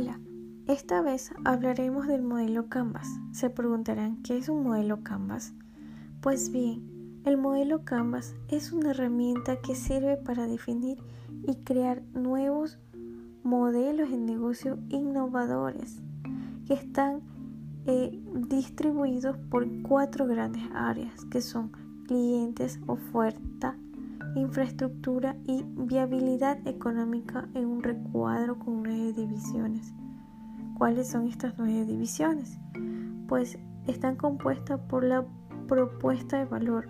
Hola, esta vez hablaremos del modelo Canvas. Se preguntarán, ¿qué es un modelo Canvas? Pues bien, el modelo Canvas es una herramienta que sirve para definir y crear nuevos modelos de negocio innovadores que están eh, distribuidos por cuatro grandes áreas que son clientes, oferta, infraestructura y viabilidad económica en un recuadro con nueve divisiones. ¿Cuáles son estas nueve divisiones? Pues están compuestas por la propuesta de valor.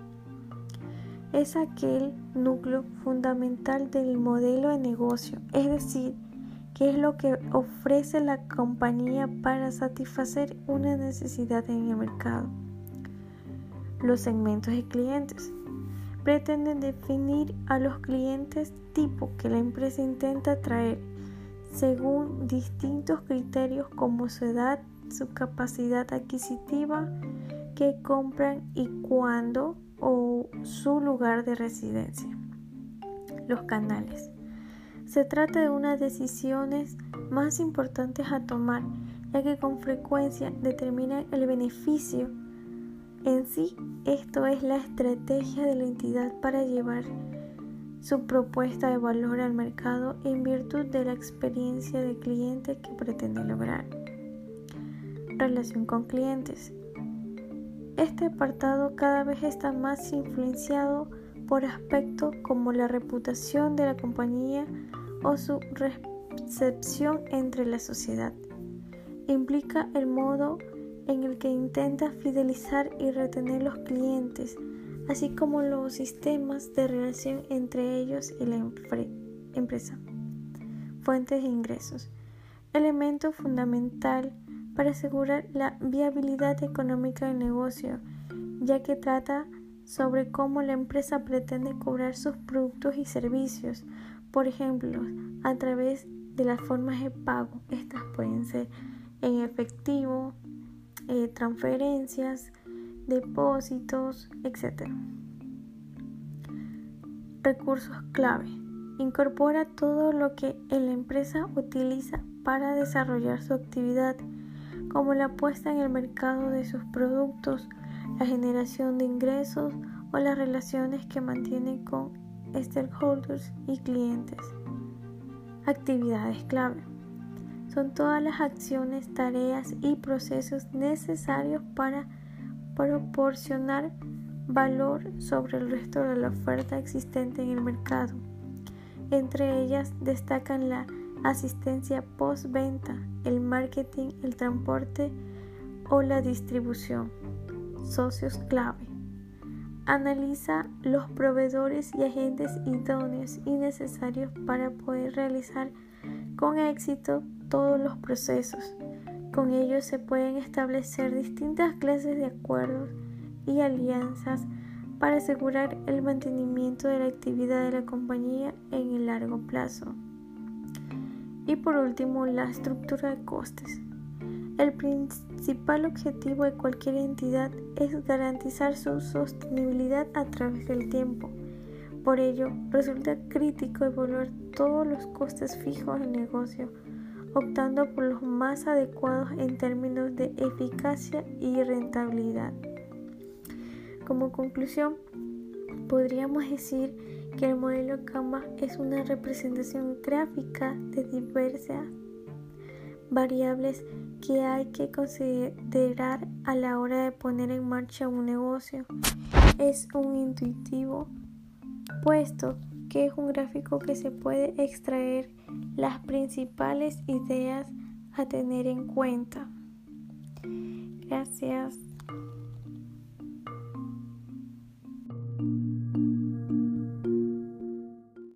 Es aquel núcleo fundamental del modelo de negocio, es decir, qué es lo que ofrece la compañía para satisfacer una necesidad en el mercado. Los segmentos de clientes pretenden definir a los clientes tipo que la empresa intenta atraer según distintos criterios como su edad, su capacidad adquisitiva, que compran y cuándo o su lugar de residencia. Los canales. Se trata de unas decisiones más importantes a tomar, ya que con frecuencia determinan el beneficio en sí, esto es la estrategia de la entidad para llevar su propuesta de valor al mercado en virtud de la experiencia de cliente que pretende lograr. Relación con clientes. Este apartado cada vez está más influenciado por aspectos como la reputación de la compañía o su recepción entre la sociedad. Implica el modo en el que intenta fidelizar y retener los clientes, así como los sistemas de relación entre ellos y la empresa. Fuentes de ingresos. Elemento fundamental para asegurar la viabilidad económica del negocio, ya que trata sobre cómo la empresa pretende cobrar sus productos y servicios, por ejemplo, a través de las formas de pago. Estas pueden ser en efectivo, eh, transferencias, depósitos, etc. Recursos clave. Incorpora todo lo que la empresa utiliza para desarrollar su actividad, como la puesta en el mercado de sus productos, la generación de ingresos o las relaciones que mantiene con stakeholders y clientes. Actividades clave son todas las acciones, tareas y procesos necesarios para proporcionar valor sobre el resto de la oferta existente en el mercado. Entre ellas destacan la asistencia postventa, el marketing, el transporte o la distribución. Socios clave. Analiza los proveedores y agentes idóneos y necesarios para poder realizar con éxito todos los procesos. Con ellos se pueden establecer distintas clases de acuerdos y alianzas para asegurar el mantenimiento de la actividad de la compañía en el largo plazo. Y por último, la estructura de costes. El principal objetivo de cualquier entidad es garantizar su sostenibilidad a través del tiempo. Por ello, resulta crítico evaluar todos los costes fijos del negocio optando por los más adecuados en términos de eficacia y rentabilidad. Como conclusión, podríamos decir que el modelo Canva es una representación gráfica de diversas variables que hay que considerar a la hora de poner en marcha un negocio. Es un intuitivo puesto que es un gráfico que se puede extraer las principales ideas a tener en cuenta. Gracias.